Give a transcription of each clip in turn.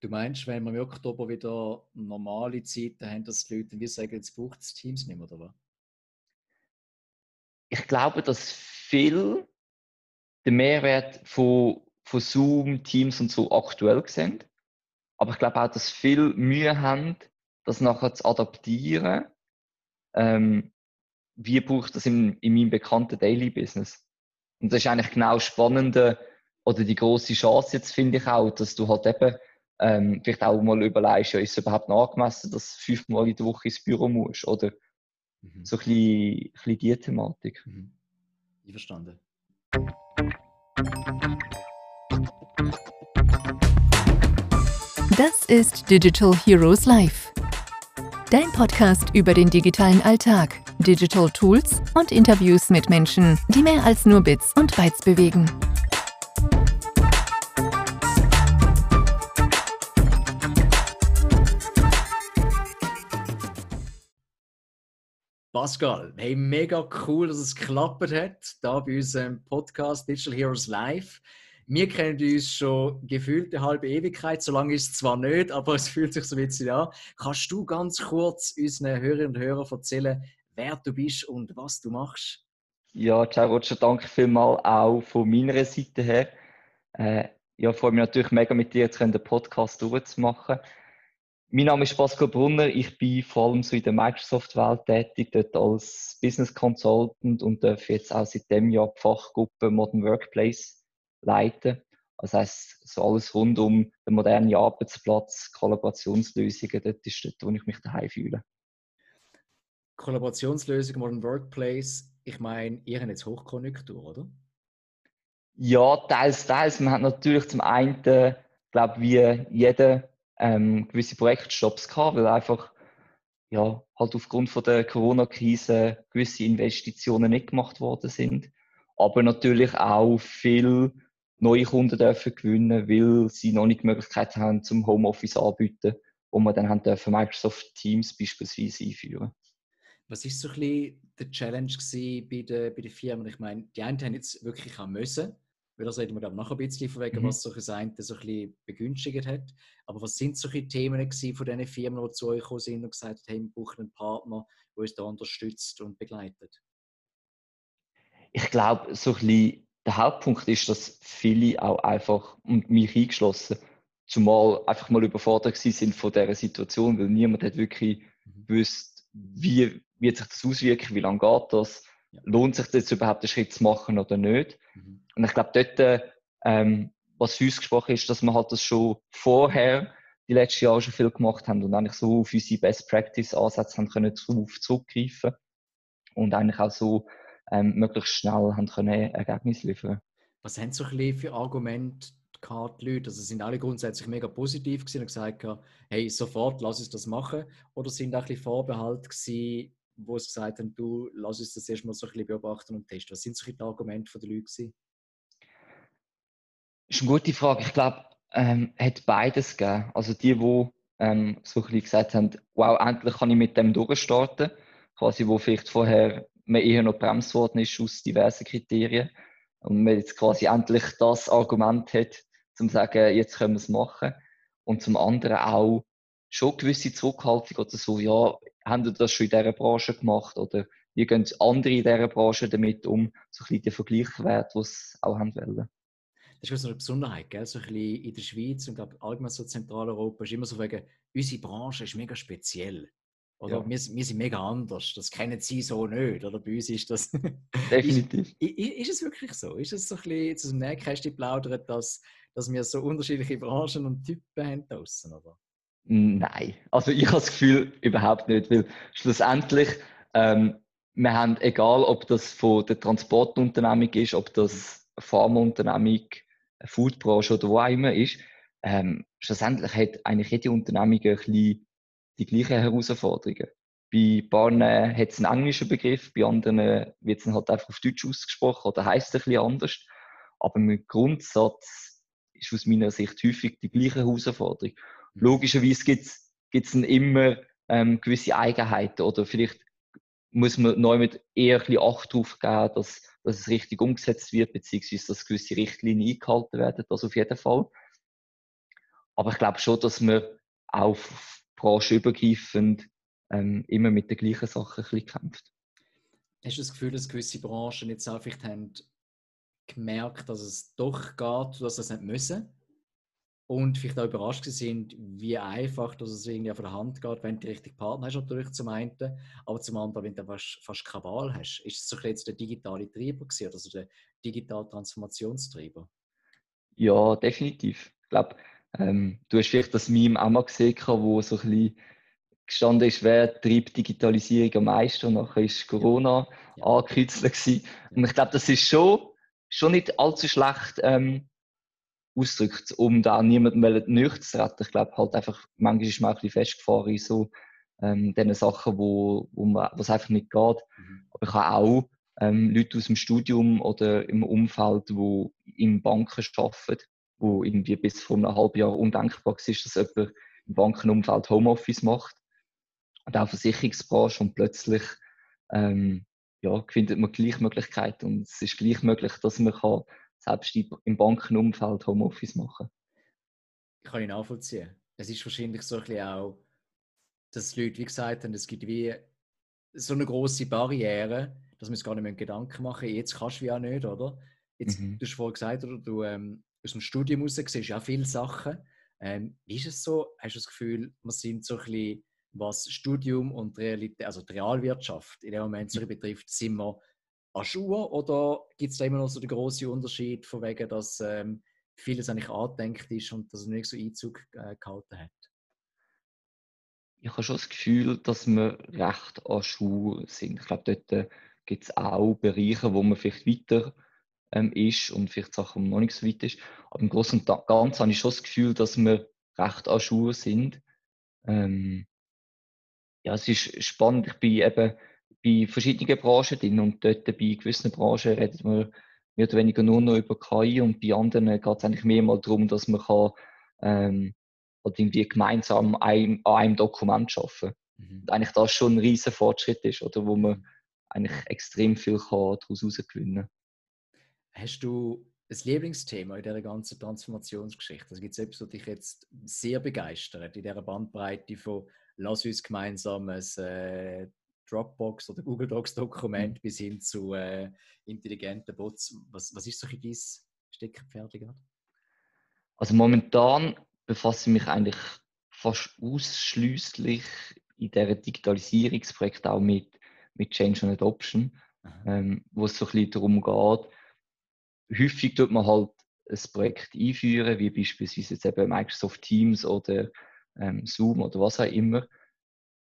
Du meinst, wenn wir im Oktober wieder normale Zeiten haben, dass die Leute wie sagen, jetzt braucht es Teams nicht mehr, oder was? Ich glaube, dass viel der Mehrwert von, von Zoom, Teams und so aktuell sind. Aber ich glaube auch, dass viel Mühe haben, das nachher zu adaptieren. Ähm, wie brauche ich das in, in meinem bekannten Daily Business? Und das ist eigentlich genau spannende oder die große Chance jetzt finde ich auch, dass du halt eben ähm, vielleicht auch mal überlegst, ja, ist es überhaupt noch angemessen, dass du fünfmal in der Woche ins Büro musst? Oder mhm. so ein bisschen, ein bisschen die Thematik. Mhm. Ich verstanden. Das ist Digital Heroes Live. Dein Podcast über den digitalen Alltag, Digital Tools und Interviews mit Menschen, die mehr als nur Bits und Bytes bewegen. Pascal, hey, mega cool, dass es geklappt hat, da bei unserem Podcast Digital Heroes Live. Wir kennen uns schon gefühlt eine halbe Ewigkeit, so lange ist es zwar nicht, aber es fühlt sich so ein bisschen an. Kannst du ganz kurz unseren Hörerinnen und Hörern erzählen, wer du bist und was du machst? Ja, ciao Roger, danke vielmals auch von meiner Seite her. Äh, ja, freue mich natürlich mega mit dir jetzt den Podcast durchzumachen. Mein Name ist Pascal Brunner. Ich bin vor allem so in der Microsoft-Welt tätig, dort als Business Consultant und darf jetzt auch seit dem Jahr die Fachgruppe Modern Workplace leiten. Das heißt, so alles rund um den modernen Arbeitsplatz, Kollaborationslösungen, dort ist dort, wo ich mich daheim fühle. Kollaborationslösungen, Modern Workplace, ich meine, ihr habt jetzt Hochkonjunktur, oder? Ja, teils, teils. Man hat natürlich zum einen, glaube ich, wie jeder ähm, gewisse Projektstops gehabt, weil einfach ja, halt aufgrund von der Corona-Krise gewisse Investitionen nicht gemacht worden sind. Aber natürlich auch viel neue Kunden dürfen gewinnen, weil sie noch nicht die Möglichkeit haben, zum Homeoffice anbieten, wo man dann haben dürfen Microsoft Teams beispielsweise einführen. Was ist so ein bisschen der Challenge bei den, bei den Firmen? Ich meine, die einen haben jetzt wirklich auch müssen, weil das reden wir glaube noch ein bisschen von wegen, mhm. was solche Seiten so ein bisschen begünstigt hat. Aber was sind solche Themen gewesen von diesen Firmen, die zu euch gekommen sind und gesagt haben, wir brauchen einen Partner, der uns da unterstützt und begleitet? Ich glaube, so ein bisschen der Hauptpunkt ist, dass viele auch einfach, und mich eingeschlossen, zumal einfach mal überfordert sind von dieser Situation, weil niemand hat wirklich mhm. gewusst, wie wird sich das auswirken, wie lange geht das, ja. lohnt sich das überhaupt, einen Schritt zu machen oder nicht. Mhm. Und ich glaube, dort, ähm, was für uns gesprochen ist, dass wir halt das schon vorher, die letzten Jahre schon viel gemacht haben und eigentlich so auf unsere Best Practice Ansätze haben können darauf zurückgreifen und eigentlich auch so ähm, möglichst schnell haben können Ergebnisse liefern. Was haben so ein bisschen für Argumente gehabt, die Leute? Also sind alle grundsätzlich mega positiv gewesen und gesagt, hey, sofort, lass uns das machen? Oder sind auch ein bisschen Vorbehalt gewesen, wo sie gesagt haben, du, lass uns das erstmal so ein bisschen beobachten und testen? Was sind so die Argumente der Leute? Das ist eine gute Frage. Ich glaube, ähm, hat beides gegeben. Also die, die ähm, so ein bisschen gesagt haben, wow, endlich kann ich mit dem durchstarten. Quasi, wo vielleicht vorher man eher noch bremst worden ist aus diversen Kriterien. Und man jetzt quasi endlich das Argument hat, zum zu sagen, jetzt können wir es machen. Und zum anderen auch schon gewisse Zurückhaltung oder so, ja, haben Sie das schon in dieser Branche gemacht oder wie gehen andere in dieser Branche damit um, so ein bisschen den Vergleichswert, den sie auch haben wollen. Das ist so eine Besonderheit, gell? so ein bisschen in der Schweiz und glaube allgemein so Zentraleuropa ist immer so wegen, unsere Branche ist mega speziell. Oder ja. wir, wir, sind mega anders. Das kennen sie so nicht. Oder bei uns ist das. Definitiv. ist, ist, es wirklich so? Ist es so ein bisschen aus dem Nähkästchen plaudern, dass, dass wir so unterschiedliche Branchen und Typen haben draussen, oder? Nein. Also ich habe das Gefühl überhaupt nicht, weil schlussendlich ähm, wir haben, egal ob das von der Transportunternehmung ist, ob das Pharmaunternehmung, Foodbranche oder wo auch immer ist, ähm, schlussendlich hat eigentlich jede Unternehmung ein bisschen die gleichen Herausforderungen. Bei Bahnen hat es einen englischen Begriff, bei anderen wird es halt einfach auf Deutsch ausgesprochen oder heißt es ein bisschen anders. Aber im Grundsatz ist aus meiner Sicht häufig die gleiche Herausforderung. Logischerweise gibt es immer ähm, gewisse Eigenheiten oder vielleicht muss man neu mit eher ein bisschen Acht drauf geben, dass, dass es richtig umgesetzt wird, beziehungsweise dass gewisse Richtlinien eingehalten werden, das auf jeden Fall. aber ich glaube schon, dass wir auch branchenübergreifend ähm, immer mit den gleichen Sachen kämpft. Hast du das Gefühl, dass gewisse Branchen jetzt auch vielleicht haben gemerkt, dass es doch geht, dass sie es nicht müssen? Und vielleicht auch überrascht sind, wie einfach dass es irgendwie von der Hand geht, wenn du die richtigen Partner hast, natürlich zum einen, aber zum anderen, wenn du fast, fast keine Wahl hast. Ist es so jetzt der digitale Treiber gewesen, also der digitale Transformationstreiber? Ja, definitiv. Ich glaube, ähm, du hast vielleicht das Meme auch mal gesehen, wo so ein bisschen gestanden ist, wer treibt Digitalisierung am meisten und nachher ist Corona ja. angekürzelt Und ich glaube, das ist schon, schon nicht allzu schlecht ähm, ausgedrückt, um da niemandem retten. Ich glaube halt einfach, manchmal ist man auch ein bisschen festgefahren in so ähm, diesen Sachen, wo, wo, man, wo es einfach nicht geht. Mhm. Aber ich habe auch ähm, Leute aus dem Studium oder im Umfeld, die in Banken arbeiten, wo irgendwie bis vor einem halben Jahr undenkbar war, dass jemand im Bankenumfeld Homeoffice macht. Und auch Versicherungsbranche und plötzlich ähm, ja, findet man gleich Möglichkeiten und es ist gleich möglich, dass man kann selbst im Bankenumfeld Homeoffice machen kann. Kann ich nachvollziehen. Es ist wahrscheinlich so ein bisschen auch, dass die Leute wie gesagt haben, es gibt wie so eine große Barriere, dass wir uns gar nicht mehr Gedanken machen. Jetzt kannst du ja nicht, oder? Jetzt, mhm. Du hast vorhin gesagt, oder, du ähm, aus dem Studium raus siehst ja viele Sachen. Ähm, wie ist es so? Hast du das Gefühl, wir sind so ein bisschen, was Studium und Realität, also die Realwirtschaft in dem Moment so betrifft, sind wir an Schuhe oder gibt es da immer noch so den großen Unterschied, von wegen, dass ähm, vieles eigentlich angedenkt ist und dass es nicht so Einzug äh, gehalten hat? Ich habe schon das Gefühl, dass wir recht an Schuhe sind. Ich glaube, dort äh, gibt es auch Bereiche, wo man vielleicht weiter ähm, ist und vielleicht Sachen, wo man noch nicht so weit ist. Aber im Großen und Ganzen habe ich schon das Gefühl, dass wir recht an Schuhe sind. Ähm, ja, es ist spannend. Ich bin eben bei verschiedenen Branchen drin und dort bei gewissen Branchen redet man mehr oder weniger nur noch über KI und bei anderen geht es eigentlich mehr mal darum, dass man kann, ähm, halt irgendwie gemeinsam ein, an einem Dokument arbeiten mhm. Und eigentlich das schon ein riesen Fortschritt ist, oder wo man eigentlich extrem viel kann daraus herausgewinnen kann. Hast du ein Lieblingsthema in dieser ganzen Transformationsgeschichte? Also gibt es etwas, was dich jetzt sehr begeistert in dieser Bandbreite von lass uns gemeinsam ein äh, Dropbox oder Google Docs Dokument mhm. bis hin zu äh, intelligenten Bots. Was, was ist so ein dein Steckenpferd Also momentan befasse ich mich eigentlich fast ausschließlich in dieser Digitalisierungsprojekt auch mit, mit Change and Adoption, ähm, wo es so ein bisschen darum geht, häufig tut man halt ein Projekt einführen, wie beispielsweise jetzt eben Microsoft Teams oder ähm, Zoom oder was auch immer.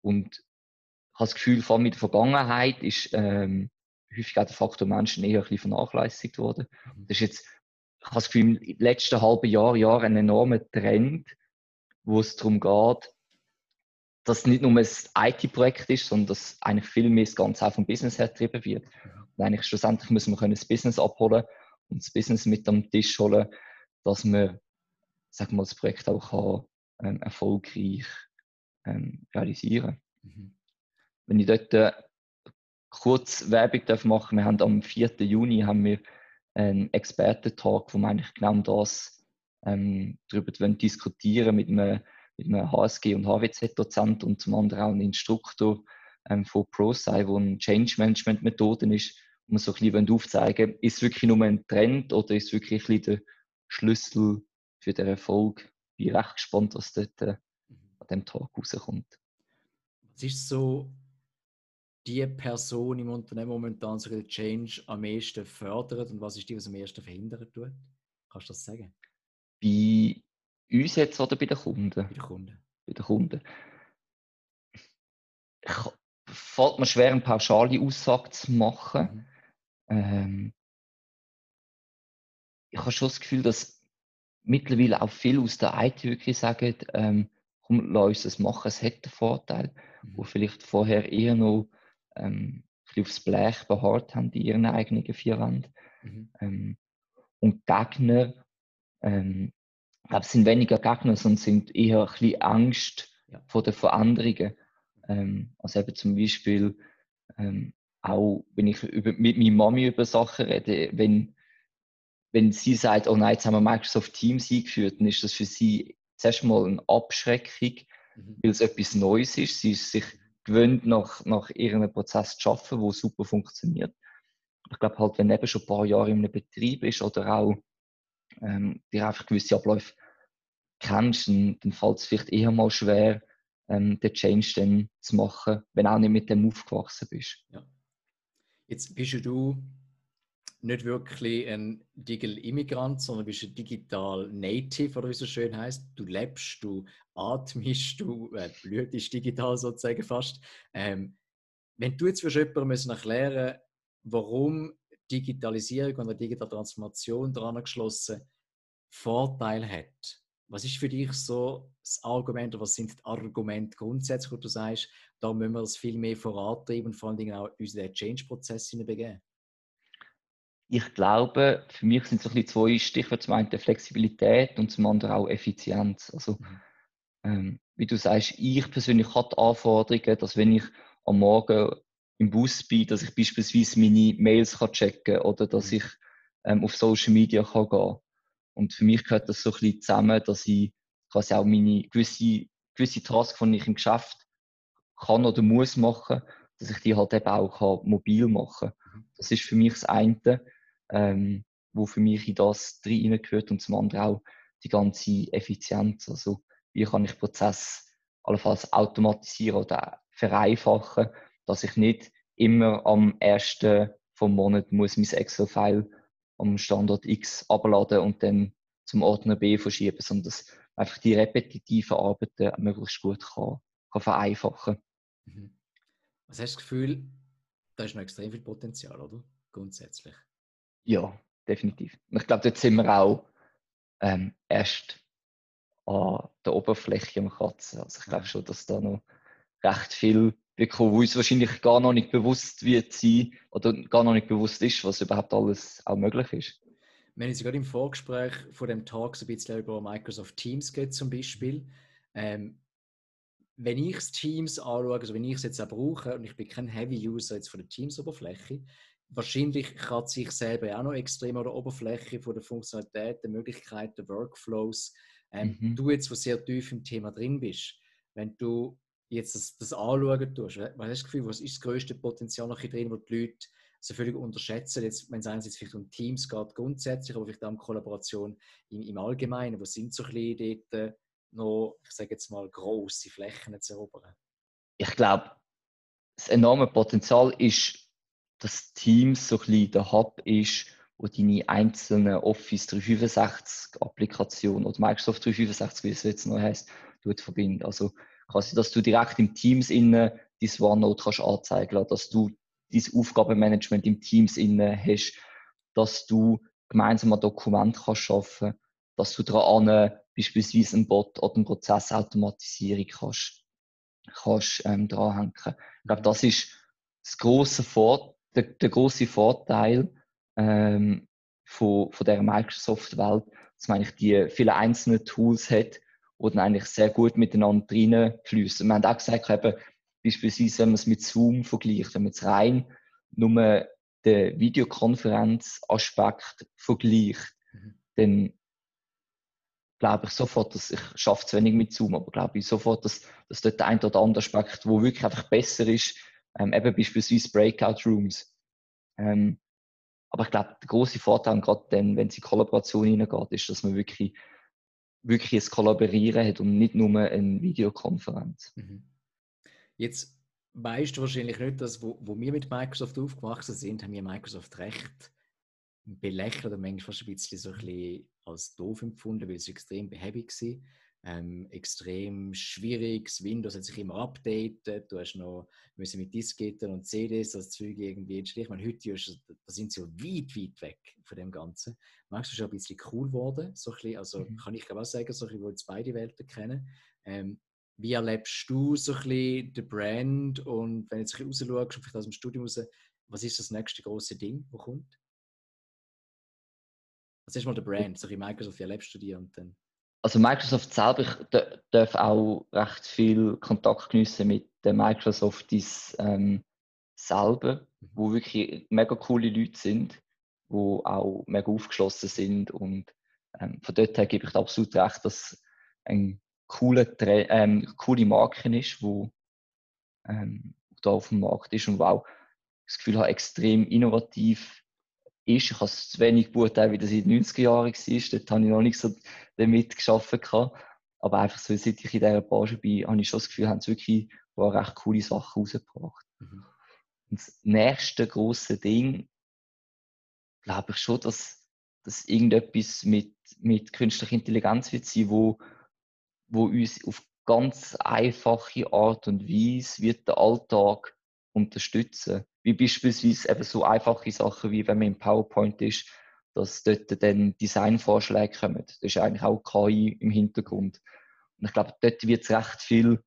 Und habe das Gefühl, vor allem in der Vergangenheit ist ähm, häufig auch der Faktor Menschen eher ein bisschen vernachlässigt worden. Mhm. Das ist jetzt, ich habe das Gefühl, im letzten halben Jahr, Jahr ein enormer Trend, wo es darum geht, dass es nicht nur ein IT-Projekt ist, sondern dass eigentlich viel mehr das Ganze auch vom Business her getrieben wird. Und eigentlich schlussendlich müssen wir können das Business abholen und das Business mit am Tisch holen, dass man, wir mal, das Projekt auch kann, ähm, erfolgreich ähm, realisieren. Mhm. Wenn ich dort äh, kurz Werbung darf machen wir haben am 4. Juni haben wir einen Experten-Talk, wo wir eigentlich genau das ähm, darüber diskutieren mit einem, mit einem HSG und HWZ-Dozent und zum anderen auch einem Instruktor ähm, von ProSci, wo ein Change Management Methoden ist, wo wir so ein bisschen aufzeigen ist wirklich nur ein Trend oder ist wirklich ein der Schlüssel für den Erfolg? Ich bin recht gespannt, was dort äh, an dem Tag rauskommt. Was ist so die Person im Unternehmen momentan so den Change am meisten fördert und was ist die, was am meisten verhindern tut? Kannst du das sagen? Bei uns jetzt oder bei den Kunden? Bei den Kunden. Bei den Kunden. Fällt mir schwer, eine pauschale Aussage zu machen. Mhm. Ähm, ich habe schon das Gefühl, dass mittlerweile auch viele aus der IT wirklich sagen, ähm, komm, lass uns das machen, es hat einen Vorteil, mhm. wo vielleicht vorher eher noch ähm, aufs Blech beharrt haben in ihren eigenen vier Wänden. Mhm. Ähm, und Gegner, ähm, ich glaube, es sind weniger Gegner, sondern sind eher ein bisschen Angst ja. vor den Veränderungen. Ähm, also eben zum Beispiel ähm, auch, wenn ich über, mit meiner Mami über Sachen rede, wenn, wenn sie sagt, oh nein, jetzt haben wir Microsoft Teams eingeführt, dann ist das für sie zuerst mal eine Abschreckung, mhm. weil es etwas Neues ist. Sie ist sich gewöhnt, nach, nach irgendeinem Prozess zu arbeiten, der super funktioniert. Ich glaube halt, wenn eben schon ein paar Jahre in einem Betrieb ist oder auch ähm, dir einfach gewisse Abläufe kennst, dann, dann fällt es vielleicht eher mal schwer, ähm, den Change dann zu machen, wenn auch nicht mit dem aufgewachsen bist. Ja. Jetzt bist du nicht wirklich ein Digital Immigrant, sondern bist ein Digital Native, oder wie es so schön heißt. Du lebst, du atmest, du äh, blühtest digital sozusagen fast. Ähm, wenn du jetzt für jemandem müssen erklären warum Digitalisierung und eine digitale Transformation daran geschlossen Vorteil hat, was ist für dich so das Argument oder was sind die Argumente grundsätzlich, wo du sagst, da müssen wir es viel mehr vorantreiben und vor allen Dingen auch in den Change-Prozess hineinbegeben? Ich glaube, für mich sind es so ein zwei Stichwörter. Zum einen Flexibilität und zum anderen auch Effizienz. Also, mhm. ähm, wie du sagst, ich persönlich habe die Anforderungen, dass wenn ich am Morgen im Bus bin, dass ich beispielsweise meine Mails kann checken kann oder dass mhm. ich ähm, auf Social Media kann gehen Und für mich gehört das so ein bisschen zusammen, dass ich quasi auch meine gewisse, gewisse Tasks, die ich im Geschäft kann oder muss machen, dass ich die halt eben auch mobil machen kann. Mhm. Das ist für mich das eine ähm, wo für mich in das reingehört und zum anderen auch die ganze Effizienz. Also wie kann ich Prozess allenfalls automatisieren oder vereinfachen, dass ich nicht immer am ersten vom Monat muss mein Excel-File am Standort X abladen und dann zum Ordner B verschieben, sondern dass einfach die repetitiven Arbeiten möglichst gut kann, kann vereinfachen. Mhm. Was hast du das Gefühl, da ist noch extrem viel Potenzial, oder? Grundsätzlich. Ja, definitiv. Und ich glaube, dort sind wir auch ähm, erst an der Oberfläche am Kratzen. Also ich glaube schon, dass da noch recht viel bekommen, wo uns wahrscheinlich gar noch nicht bewusst wird sein oder gar noch nicht bewusst ist, was überhaupt alles auch möglich ist. Wir haben jetzt gerade im Vorgespräch von dem Talk so ein bisschen über Microsoft Teams geht zum Beispiel. Ähm, wenn ich Teams anschaue, also wenn ich es jetzt auch brauche und ich bin kein Heavy-User jetzt von der Teams-Oberfläche, wahrscheinlich kann sich selber auch noch extrem an der Oberfläche von der Funktionalität, der Möglichkeiten, der Workflows. Ähm, mhm. Du jetzt, wo sehr tief im Thema drin bist, wenn du jetzt das, das anschauen tust, was hast das Gefühl, was ist das größte Potenzial noch drin, wo die Leute so völlig unterschätzen, jetzt, wenn es einerseits vielleicht um Teams geht, grundsätzlich, aber vielleicht auch um Kollaboration im, im Allgemeinen, wo sind so ein bisschen dort äh, noch, ich sage jetzt mal, grosse Flächen zu erobern? Ich glaube, das enorme Potenzial ist dass Teams so ein bisschen der Hub ist, wo deine einzelnen Office 365 Applikationen oder Microsoft 365, wie es jetzt noch heißt, verbindet. Also quasi, dass du direkt im Teams innen dein OneNote kannst anzeigen lassen, dass du dein Aufgabenmanagement im Teams innen hast, dass du gemeinsam ein Dokument kannst schaffen, dass du daran beispielsweise einen Bot oder eine Prozessautomatisierung kannst, kannst ähm, dranhängen. Ich glaube, das ist das große Vorteil der, der große Vorteil ähm, von, von der Microsoft-Welt, dass man eigentlich die vielen einzelnen Tools hat, die dann eigentlich sehr gut miteinander reinfließen. Wir haben auch gesagt, eben, beispielsweise, wenn man es mit Zoom vergleicht, wenn man es rein nur den Videokonferenz-Aspekt vergleicht, mhm. dann glaube ich sofort, dass ich schaffe es wenig mit Zoom, aber glaube ich sofort, dass, dass dort der ein oder andere Aspekt, wo wirklich einfach besser ist, ähm, eben beispielsweise Breakout Rooms. Ähm, aber ich glaube, der große Vorteil, gerade wenn es in Kollaboration hineingeht, ist, dass man wirklich, wirklich ein Kollaborieren hat und nicht nur eine Videokonferenz. Mhm. Jetzt weißt du wahrscheinlich nicht, dass wo, wo wir mit Microsoft aufgewachsen sind, haben wir Microsoft recht belächelt oder manchmal fast ein bisschen so ein bisschen als doof empfunden, weil es extrem behäbig war ähm, extrem schwierig. Das Windows hat sich immer updated. Du hast noch müssen mit Disketten und CDs das Zeug irgendwie entstehen. Ich meine, heute ist, da sind sie so weit, weit weg von dem Ganzen. Magst du schon ein bisschen cool geworden? So ein bisschen, also mhm. kann ich auch sagen, so ein bisschen, wo jetzt beide Welten kennen. Ähm, wie erlebst du so ein bisschen den Brand und wenn du jetzt ein bisschen rausschaust, vielleicht aus dem Studium raus, was ist das nächste große Ding, wo kommt? Was ist mal der Brand? So ein Microsoft, wie erlebst du die und dann also Microsoft selber ich darf auch recht viel Kontakt geniessen mit den Microsofties ähm, selber, mhm. wo wirklich mega coole Leute sind, wo auch mega aufgeschlossen sind und ähm, von dort her gebe ich absolut recht, dass ein cooler, ähm, coole Marke ist, wo ähm, da auf dem Markt ist und wo auch das Gefühl habe, extrem innovativ ist. Ich habe es zu wenig beurteilt, wie das in den 90er Jahren war. Dort habe ich noch nicht so damit geschafft. Aber einfach so, seit ich in dieser Branche bin, habe ich schon das Gefühl, haben sie wirklich recht coole Sachen rausgebracht. Mhm. Und das nächste große Ding, glaube ich schon, dass, dass irgendetwas mit, mit künstlicher Intelligenz wird sein, wo, wo uns auf ganz einfache Art und Weise wird der Alltag unterstützen. Wie beispielsweise eben so einfache Sachen, wie wenn man im PowerPoint ist, dass dort dann Designvorschläge kommen. Das ist eigentlich auch KI im Hintergrund. Und ich glaube, dort wird es recht viel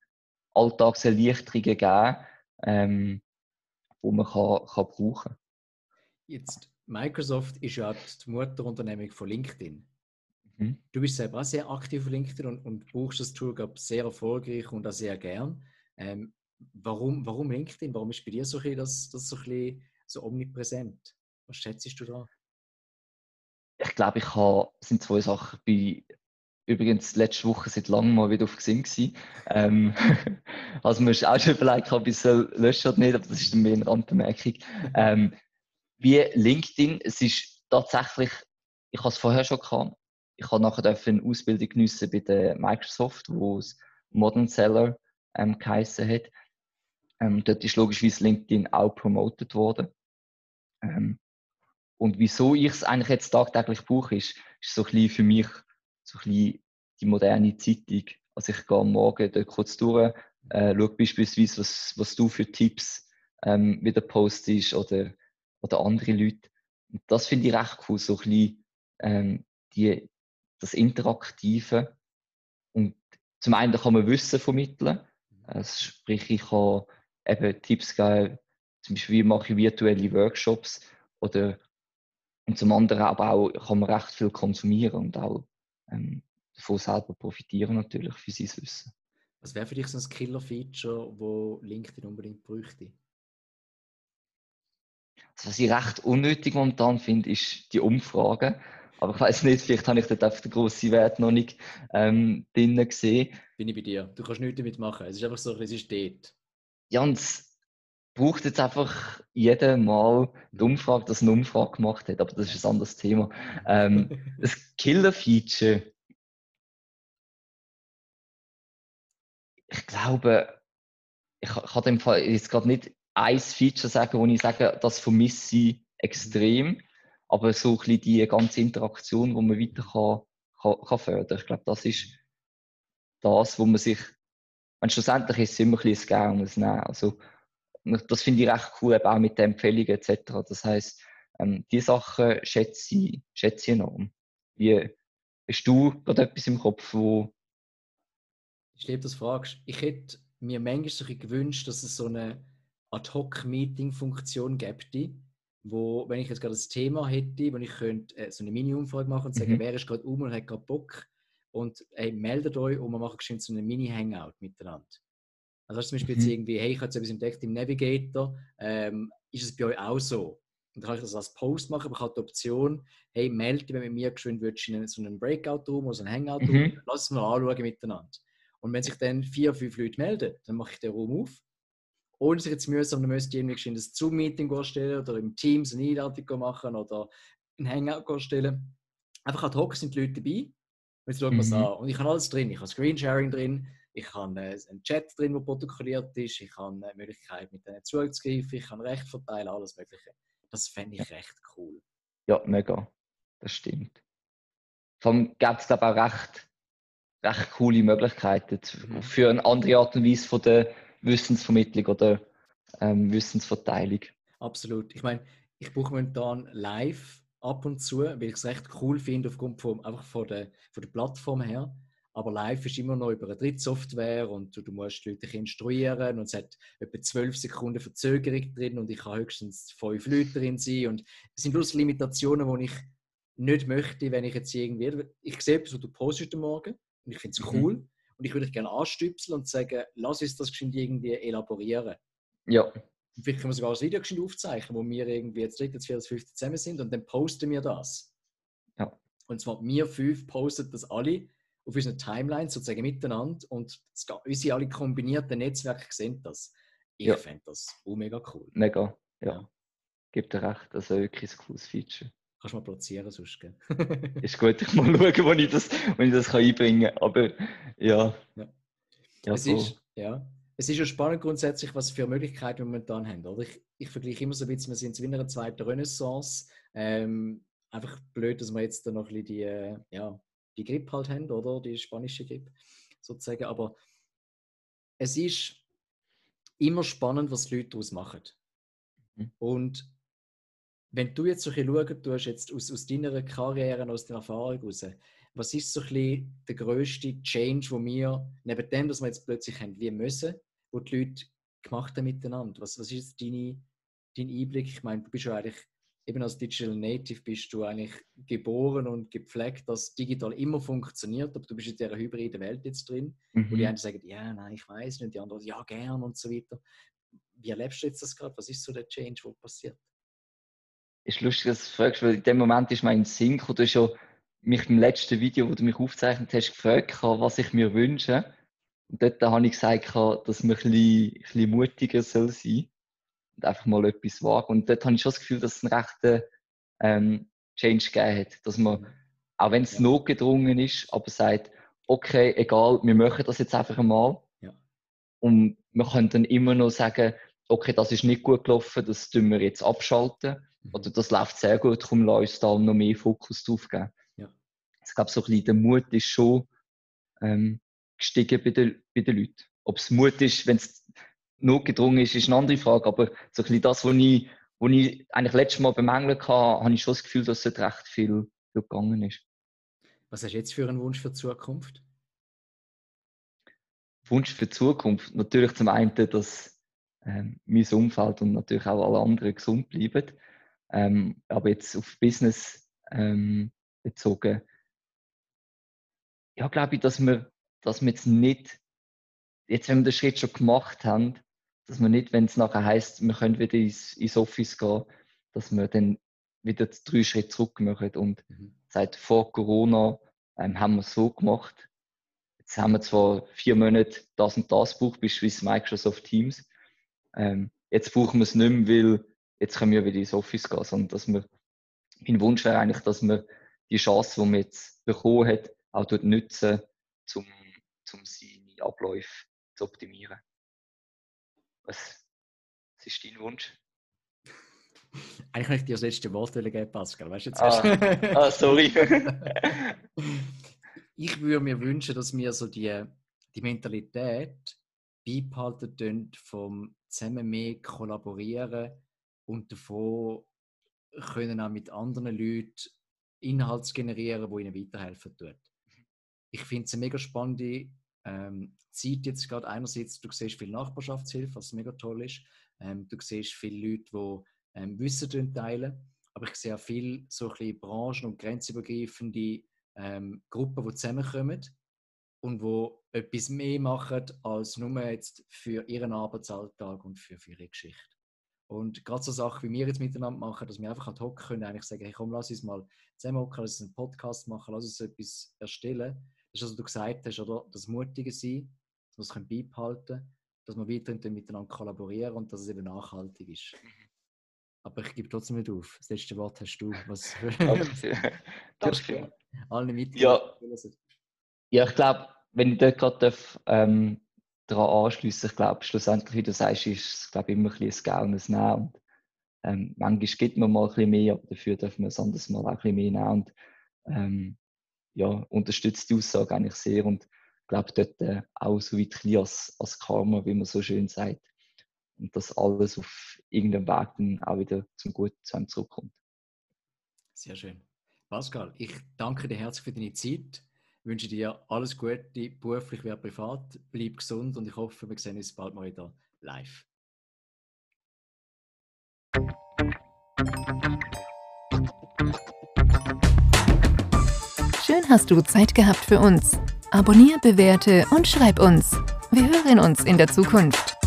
Alltagserleichterungen geben, ähm, wo man kann, kann brauchen Jetzt, Microsoft ist ja die Mutterunternehmung von LinkedIn. Mhm. Du bist selber auch sehr aktiv auf LinkedIn und, und brauchst das Tool sehr erfolgreich und auch sehr gern. Ähm, warum, warum LinkedIn? Warum ist bei dir so ein das, das so, ein so omnipräsent? Was schätzt du da? Ich glaube, ich habe, es sind zwei Sachen. Ich bin übrigens letzte Woche seit langem mal wieder auf Xing gewesen. Ähm, also man ist auch schon vielleicht ein bisschen löschen oder nicht, aber das ist dann eine Randbemerkung. Ähm, wie LinkedIn, es ist tatsächlich, ich habe es vorher schon gehabt, ich habe nachher eine Ausbildung geniessen bei der Microsoft, wo es Modern Seller ähm, geheissen hat. Ähm, dort ist logischerweise LinkedIn auch promoted worden. Ähm, und wieso ich es eigentlich jetzt tagtäglich brauche, ist, ist so ein bisschen für mich so ein bisschen die moderne Zeitung. Also ich gehe am Morgen dort kurz durch, äh, schaue beispielsweise, was, was du für Tipps ähm, wieder postest oder, oder andere Leute. Und das finde ich recht cool, so ein bisschen ähm, die, das Interaktive. Und zum einen kann man Wissen vermitteln, also sprich ich kann eben Tipps geben, zum Beispiel wie mache ich virtuelle Workshops oder und zum anderen aber auch kann man recht viel konsumieren und auch ähm, davon selber profitieren natürlich für sein Wissen. Was wäre für dich so ein Killer-Feature, wo LinkedIn unbedingt bräuchte? Also, was ich recht unnötig momentan finde, ist die Umfragen. Aber ich weiß nicht, vielleicht habe ich dort einfach den grossen Wert noch nicht ähm, drin gesehen. Bin ich bei dir. Du kannst nichts damit machen. Es ist einfach so, es ist dort. Ja, und es braucht jetzt einfach jedes Mal die Umfrage, dass eine Umfrage gemacht hat. Aber das ist ein anderes Thema. Ähm, das Killer-Feature. Ich glaube, ich, kann dem Fall jetzt gerade nicht ein Feature sagen, wo ich sage, das vermisse ich extrem aber so ein bisschen die ganze Interaktion, die man weiter kann, kann, kann fördern. Ich glaube, das ist das, wo man sich, wenn schlussendlich ist es immer ein bisschen ein Gern und ein Nehmen. Also, das finde ich recht cool, eben auch mit den Empfehlungen etc. Das heisst, ähm, die Sachen schätze ich, schätze ich enorm. Wie, hast du gerade etwas im Kopf, wo... Ich liebe, das fragst. Ich hätte mir manchmal so gewünscht, dass es so eine Ad-Hoc-Meeting-Funktion gäbe, wo, wenn ich jetzt gerade das Thema hätte, wo ich könnte äh, so eine Mini-Umfrage machen und sagen, mhm. wer ist gerade um und hat gerade Bock und hey, meldet euch und wir machen geschwind so eine Mini-Hangout miteinander. Also zum Beispiel mhm. jetzt irgendwie, hey, ich habe jetzt etwas entdeckt im Navigator, ähm, ist es bei euch auch so? Und dann kann ich das als Post machen, aber ich habe die Option, hey, melde dich mit mir geschwind würdest in so einen Breakout-Room oder so einen Hangout-Room, mhm. lass es mal anschauen miteinander. Und wenn sich dann vier, fünf Leute melden, dann mache ich den Raum auf ohne sich jetzt mühsam, dann müsste ich irgendwie ein Zoom-Meeting erstellen oder im Teams eine Einladung machen oder ein Hangout erstellen. Einfach ad hoc sind die Leute dabei es mhm. an. Und ich habe alles drin. Ich habe Screensharing drin, ich habe äh, einen Chat drin, der protokolliert ist, ich habe eine Möglichkeit, mit denen zuzugreifen, ich kann Recht verteilen, alles Mögliche. Das fände ich recht cool. Ja, mega. Das stimmt. Vor allem gibt es, ich, auch recht, recht coole Möglichkeiten mhm. für eine andere Art und Weise von der Wissensvermittlung oder ähm, Wissensverteilung. Absolut. Ich meine, ich buche momentan live ab und zu, weil ich es recht cool finde, aufgrund von, einfach von der, von der Plattform her. Aber live ist immer noch über eine Drittsoftware und du, du musst die Leute instruieren und es hat etwa zwölf Sekunden Verzögerung drin und ich kann höchstens fünf Leute drin sein. Und es sind bloß Limitationen, die ich nicht möchte, wenn ich jetzt irgendwie. Ich sehe etwas, was du postest am Morgen und ich finde es mhm. cool. Mhm. Und ich würde dich gerne anstüpseln und sagen, lass uns das irgendwie elaborieren. Ja. Vielleicht können wir sogar ein Video aufzeichnen, wo wir irgendwie jetzt dritte, vierte, fünfte zusammen sind und dann posten wir das. Ja. Und zwar wir fünf posten das alle auf unseren Timelines sozusagen miteinander und unsere alle kombinierten Netzwerke sehen das. Ich ja. fände das auch mega cool. Mega, ja. ja. Gibt dir recht, das ist wirklich ein cooles Feature. Kannst du mal platzieren sonst, gell? ist gut, ich mal schauen, wo ich das, wo ich das kann einbringen kann. Aber ja. ja. ja es, ist, ja. Es ist ja spannend grundsätzlich, was für Möglichkeiten wir momentan haben. Oder? Ich, ich vergleiche immer so ein bisschen, wir sind in einer zweiten Renaissance. Ähm, einfach blöd, dass wir jetzt da noch ein bisschen die, äh, ja, die Grippe halt haben, oder? Die spanische Grippe sozusagen. Aber es ist immer spannend, was die Leute daraus machen. Mhm. Und wenn du jetzt so ein bisschen schauen tust, jetzt aus, aus deiner Karriere, aus deiner Erfahrung heraus, was ist so ein bisschen der grösste Change, wo wir, neben dem, dass wir jetzt plötzlich haben, wie müssen, wo die Leute gemacht haben miteinander? Was, was ist jetzt deine, dein Einblick? Ich meine, du bist ja eigentlich, eben als Digital Native bist du eigentlich geboren und gepflegt, dass digital immer funktioniert, aber du bist in dieser hybriden Welt jetzt drin, mhm. wo die einen sagen, ja, nein, ich weiß nicht, die anderen, ja, gern und so weiter. Wie erlebst du jetzt das gerade? Was ist so der Change, der passiert? ist lustig, dass du fragst, weil in dem Moment ist mein Sinn Du hast schon mich im letzten Video, wo du mich aufgezeichnet hast, gefragt, was ich mir wünsche. Und dort habe ich gesagt, dass man ein bisschen, ein bisschen mutiger soll sein und einfach mal etwas wagen. Und dort habe ich schon das Gefühl, dass es einen rechten ähm, Change gegeben hat. Dass man, auch wenn es ja. notgedrungen ist, aber sagt, okay, egal, wir machen das jetzt einfach einmal. Ja. Und man kann dann immer noch sagen, okay, das ist nicht gut gelaufen, das tun wir jetzt abschalten. Oder das läuft sehr gut, darum lass uns da noch mehr Fokus drauf geben. Ja. Ich glaube, so ein bisschen der Mut ist schon ähm, gestiegen bei den, bei den Leuten. Ob es Mut ist, wenn es notgedrungen ist, ist eine andere Frage. Aber so ein bisschen das, was ich, was ich eigentlich letztes Mal bemängelt habe, habe ich schon das Gefühl, dass es recht viel, viel gegangen ist. Was hast du jetzt für einen Wunsch für die Zukunft? Wunsch für die Zukunft? Natürlich zum einen, dass ähm, mein Umfeld und natürlich auch alle anderen gesund bleiben. Ähm, aber jetzt auf Business ähm, bezogen, ja, glaube ich, dass wir, dass wir jetzt nicht, jetzt wenn wir den Schritt schon gemacht haben, dass wir nicht, wenn es nachher heißt, wir können wieder ins, ins Office gehen, dass wir dann wieder drei Schritte zurück machen. Und mhm. seit vor Corona ähm, haben wir es so gemacht. Jetzt haben wir zwar vier Monate das und das gebraucht, beispielsweise Microsoft Teams. Ähm, jetzt brauchen wir es nicht mehr, weil jetzt können wir wieder ins Office gehen, sondern dass wir, mein Wunsch wäre eigentlich, dass wir die Chance, die man jetzt bekommen hat, auch dort nutzen, um, um seine Abläufe zu optimieren. Was, was ist dein Wunsch? Eigentlich möchte ich dir das letzte Wort geben, Pascal. Weißt du jetzt? Ah, ah sorry. ich würde mir wünschen, dass wir so die, die Mentalität beibehalten vom zusammen mehr kollaborieren, und davon können auch mit anderen Leuten Inhalte generieren, die ihnen weiterhelfen tut. Ich finde es eine mega spannende ähm, Zeit jetzt gerade. Einerseits, du siehst viel Nachbarschaftshilfe, was mega toll ist. Ähm, du siehst viele Leute, die ähm, Wissen teilen. Aber ich sehe auch viele so ein branchen- und grenzübergreifende ähm, Gruppen, die zusammenkommen und wo etwas mehr machen als nur jetzt für ihren Arbeitsalltag und für, für ihre Geschichte. Und gerade so Sachen, wie wir jetzt miteinander machen, dass wir einfach ad hoc können, eigentlich sagen, hey, komm, lass uns mal zusammen hocken, lass uns einen Podcast machen, lass uns etwas erstellen. Das ist, was du gesagt hast, oder? Das Mutige sein, dass wir es beibehalten können, dass wir weiterhin miteinander kollaborieren und dass es eben nachhaltig ist. Aber ich gebe trotzdem nicht auf. Das letzte Wort hast du. Was Danke. Danke. Alle mit. Ja. ja, ich glaube, wenn ich dort gerade ähm, daran anschließen. Ich glaube, schlussendlich, wie du sagst, ist es glaube immer ein bisschen ein Gaunes Nehmen. Und, ähm, manchmal gibt man mal ein bisschen mehr, aber dafür dürfen wir es anderes Mal auch ein bisschen mehr nehmen. Und, ähm, ja, unterstützt die Aussage eigentlich sehr und glaube dort äh, auch so weit als, als Karma, wie man so schön sagt. Und dass alles auf irgendeinem Weg dann auch wieder zum Guten zurückkommt. Sehr schön. Pascal, ich danke dir herzlich für deine Zeit wünsche dir alles Gute, beruflich wie privat. Bleib gesund und ich hoffe, wir sehen uns bald mal wieder live. Schön hast du Zeit gehabt für uns. Abonniere, bewerte und schreib uns. Wir hören uns in der Zukunft.